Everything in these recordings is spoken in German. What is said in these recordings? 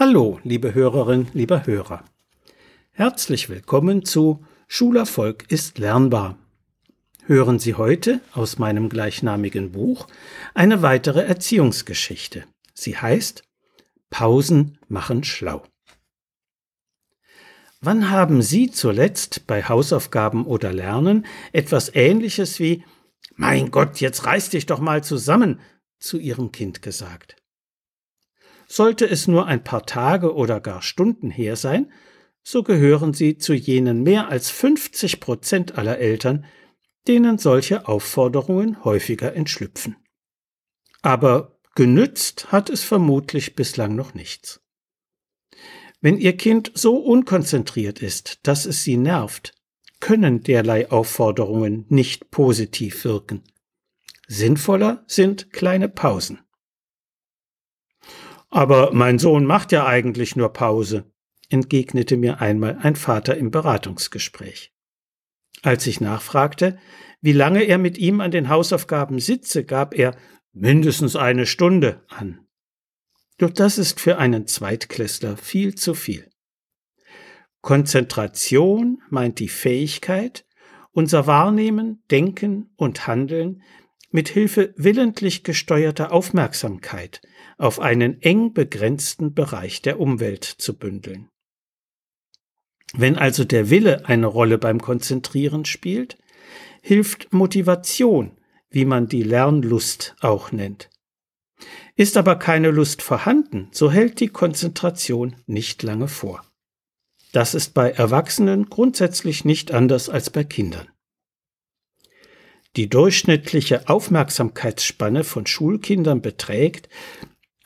Hallo, liebe Hörerin, lieber Hörer. Herzlich willkommen zu Schulerfolg ist lernbar. Hören Sie heute aus meinem gleichnamigen Buch eine weitere Erziehungsgeschichte. Sie heißt Pausen machen schlau. Wann haben Sie zuletzt bei Hausaufgaben oder Lernen etwas Ähnliches wie Mein Gott, jetzt reiß dich doch mal zusammen zu Ihrem Kind gesagt? Sollte es nur ein paar Tage oder gar Stunden her sein, so gehören sie zu jenen mehr als 50 Prozent aller Eltern, denen solche Aufforderungen häufiger entschlüpfen. Aber genützt hat es vermutlich bislang noch nichts. Wenn Ihr Kind so unkonzentriert ist, dass es Sie nervt, können derlei Aufforderungen nicht positiv wirken. Sinnvoller sind kleine Pausen. Aber mein Sohn macht ja eigentlich nur Pause, entgegnete mir einmal ein Vater im Beratungsgespräch. Als ich nachfragte, wie lange er mit ihm an den Hausaufgaben sitze, gab er mindestens eine Stunde an. Doch das ist für einen Zweitklässler viel zu viel. Konzentration meint die Fähigkeit, unser Wahrnehmen, Denken und Handeln mit Hilfe willentlich gesteuerter Aufmerksamkeit auf einen eng begrenzten Bereich der Umwelt zu bündeln. Wenn also der Wille eine Rolle beim Konzentrieren spielt, hilft Motivation, wie man die Lernlust auch nennt. Ist aber keine Lust vorhanden, so hält die Konzentration nicht lange vor. Das ist bei Erwachsenen grundsätzlich nicht anders als bei Kindern. Die durchschnittliche Aufmerksamkeitsspanne von Schulkindern beträgt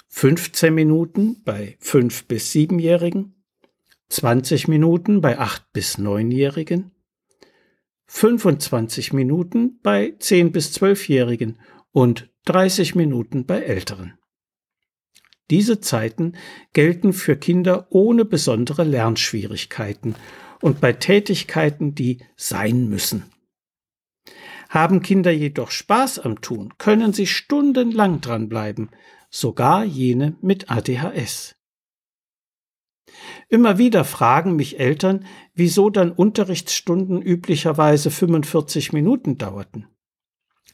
15 Minuten bei 5 bis 7-Jährigen, 20 Minuten bei 8 bis 9-Jährigen, 25 Minuten bei 10 bis 12-Jährigen und 30 Minuten bei Älteren. Diese Zeiten gelten für Kinder ohne besondere Lernschwierigkeiten und bei Tätigkeiten, die sein müssen. Haben Kinder jedoch Spaß am Tun, können sie stundenlang dranbleiben, sogar jene mit ADHS. Immer wieder fragen mich Eltern, wieso dann Unterrichtsstunden üblicherweise 45 Minuten dauerten.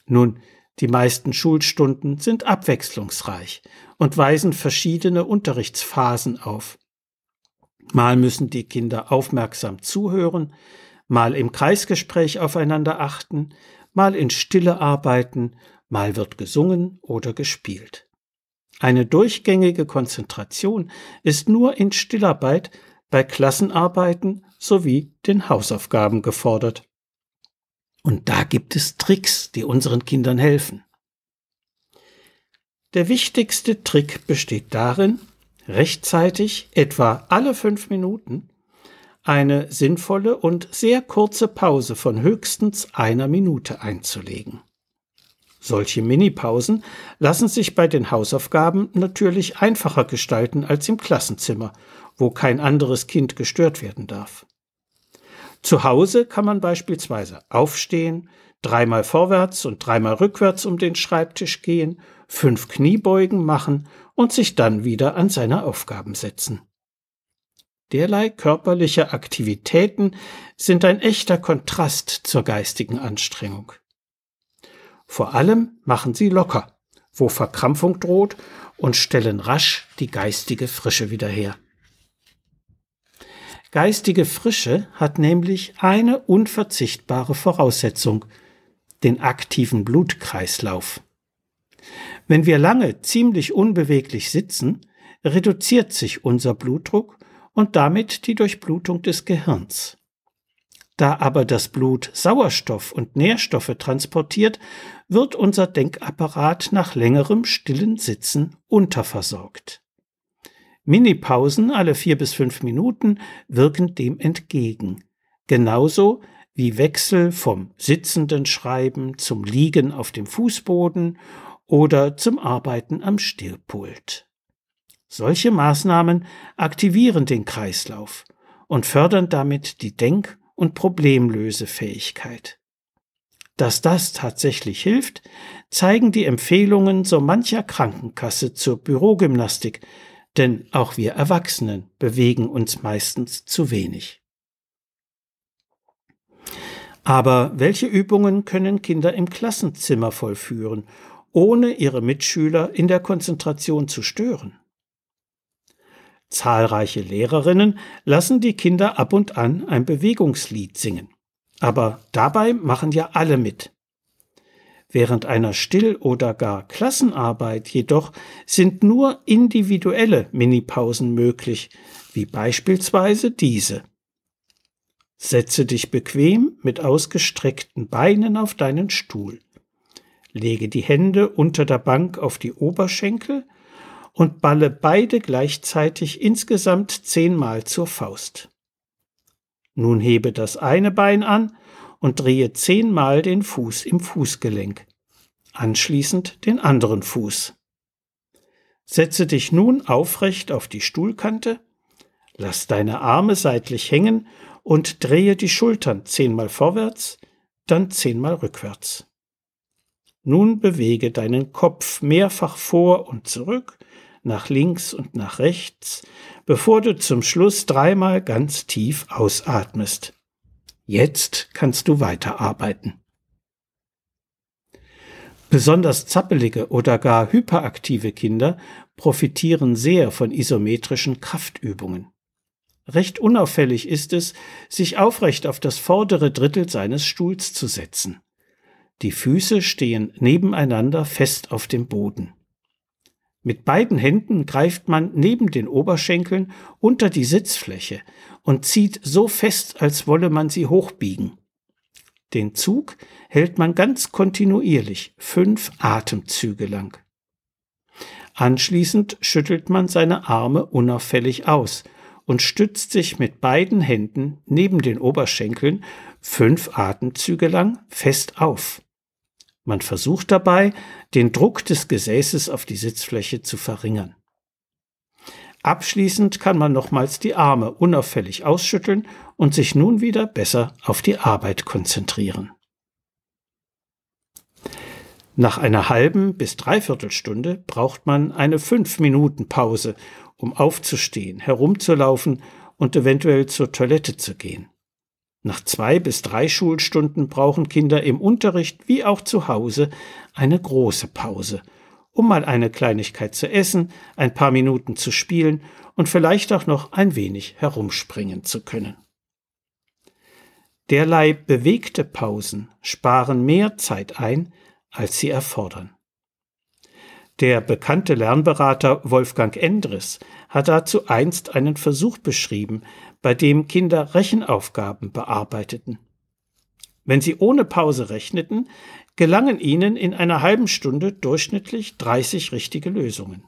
Nun, die meisten Schulstunden sind abwechslungsreich und weisen verschiedene Unterrichtsphasen auf. Mal müssen die Kinder aufmerksam zuhören, mal im Kreisgespräch aufeinander achten, mal in Stille arbeiten, mal wird gesungen oder gespielt. Eine durchgängige Konzentration ist nur in Stillarbeit, bei Klassenarbeiten sowie den Hausaufgaben gefordert. Und da gibt es Tricks, die unseren Kindern helfen. Der wichtigste Trick besteht darin, rechtzeitig, etwa alle fünf Minuten, eine sinnvolle und sehr kurze Pause von höchstens einer Minute einzulegen. Solche Minipausen lassen sich bei den Hausaufgaben natürlich einfacher gestalten als im Klassenzimmer, wo kein anderes Kind gestört werden darf. Zu Hause kann man beispielsweise aufstehen, dreimal vorwärts und dreimal rückwärts um den Schreibtisch gehen, fünf Kniebeugen machen und sich dann wieder an seine Aufgaben setzen. Derlei körperliche Aktivitäten sind ein echter Kontrast zur geistigen Anstrengung. Vor allem machen sie locker, wo Verkrampfung droht, und stellen rasch die geistige Frische wieder her. Geistige Frische hat nämlich eine unverzichtbare Voraussetzung, den aktiven Blutkreislauf. Wenn wir lange ziemlich unbeweglich sitzen, reduziert sich unser Blutdruck und damit die Durchblutung des Gehirns. Da aber das Blut Sauerstoff und Nährstoffe transportiert, wird unser Denkapparat nach längerem stillen Sitzen unterversorgt. Minipausen alle vier bis fünf Minuten wirken dem entgegen, genauso wie Wechsel vom sitzenden Schreiben zum Liegen auf dem Fußboden oder zum Arbeiten am Stillpult. Solche Maßnahmen aktivieren den Kreislauf und fördern damit die Denk- und Problemlösefähigkeit. Dass das tatsächlich hilft, zeigen die Empfehlungen so mancher Krankenkasse zur Bürogymnastik, denn auch wir Erwachsenen bewegen uns meistens zu wenig. Aber welche Übungen können Kinder im Klassenzimmer vollführen, ohne ihre Mitschüler in der Konzentration zu stören? Zahlreiche Lehrerinnen lassen die Kinder ab und an ein Bewegungslied singen. Aber dabei machen ja alle mit. Während einer Still- oder gar Klassenarbeit jedoch sind nur individuelle Minipausen möglich, wie beispielsweise diese. Setze dich bequem mit ausgestreckten Beinen auf deinen Stuhl. Lege die Hände unter der Bank auf die Oberschenkel und balle beide gleichzeitig insgesamt zehnmal zur Faust. Nun hebe das eine Bein an und drehe zehnmal den Fuß im Fußgelenk, anschließend den anderen Fuß. Setze dich nun aufrecht auf die Stuhlkante, lass deine Arme seitlich hängen und drehe die Schultern zehnmal vorwärts, dann zehnmal rückwärts. Nun bewege deinen Kopf mehrfach vor und zurück, nach links und nach rechts, bevor du zum Schluss dreimal ganz tief ausatmest. Jetzt kannst du weiterarbeiten. Besonders zappelige oder gar hyperaktive Kinder profitieren sehr von isometrischen Kraftübungen. Recht unauffällig ist es, sich aufrecht auf das vordere Drittel seines Stuhls zu setzen. Die Füße stehen nebeneinander fest auf dem Boden. Mit beiden Händen greift man neben den Oberschenkeln unter die Sitzfläche und zieht so fest, als wolle man sie hochbiegen. Den Zug hält man ganz kontinuierlich fünf Atemzüge lang. Anschließend schüttelt man seine Arme unauffällig aus und stützt sich mit beiden Händen neben den Oberschenkeln fünf Atemzüge lang fest auf. Man versucht dabei, den Druck des Gesäßes auf die Sitzfläche zu verringern. Abschließend kann man nochmals die Arme unauffällig ausschütteln und sich nun wieder besser auf die Arbeit konzentrieren. Nach einer halben bis dreiviertel Stunde braucht man eine fünf Minuten Pause, um aufzustehen, herumzulaufen und eventuell zur Toilette zu gehen. Nach zwei bis drei Schulstunden brauchen Kinder im Unterricht wie auch zu Hause eine große Pause, um mal eine Kleinigkeit zu essen, ein paar Minuten zu spielen und vielleicht auch noch ein wenig herumspringen zu können. Derlei bewegte Pausen sparen mehr Zeit ein, als sie erfordern. Der bekannte Lernberater Wolfgang Endres hat dazu einst einen Versuch beschrieben, bei dem Kinder Rechenaufgaben bearbeiteten. Wenn sie ohne Pause rechneten, gelangen ihnen in einer halben Stunde durchschnittlich 30 richtige Lösungen.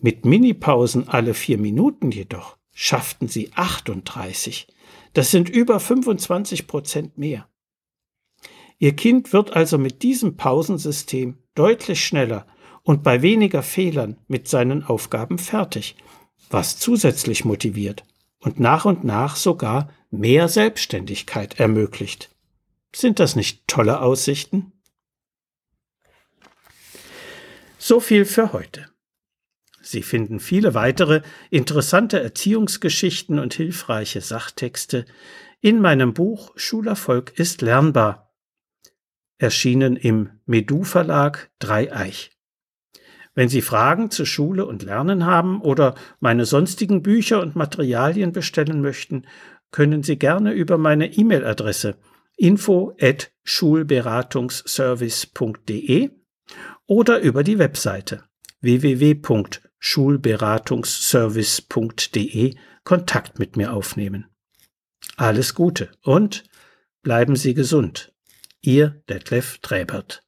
Mit Minipausen alle vier Minuten jedoch schafften sie 38. Das sind über 25 Prozent mehr. Ihr Kind wird also mit diesem Pausensystem deutlich schneller und bei weniger Fehlern mit seinen Aufgaben fertig, was zusätzlich motiviert und nach und nach sogar mehr Selbstständigkeit ermöglicht. Sind das nicht tolle Aussichten? So viel für heute. Sie finden viele weitere interessante Erziehungsgeschichten und hilfreiche Sachtexte in meinem Buch Schulerfolg ist lernbar, erschienen im Medu Verlag Dreieich. Wenn Sie Fragen zu Schule und Lernen haben oder meine sonstigen Bücher und Materialien bestellen möchten, können Sie gerne über meine E-Mail-Adresse info at schulberatungsservice.de oder über die Webseite www.schulberatungsservice.de Kontakt mit mir aufnehmen. Alles Gute und bleiben Sie gesund. Ihr Detlef Träbert.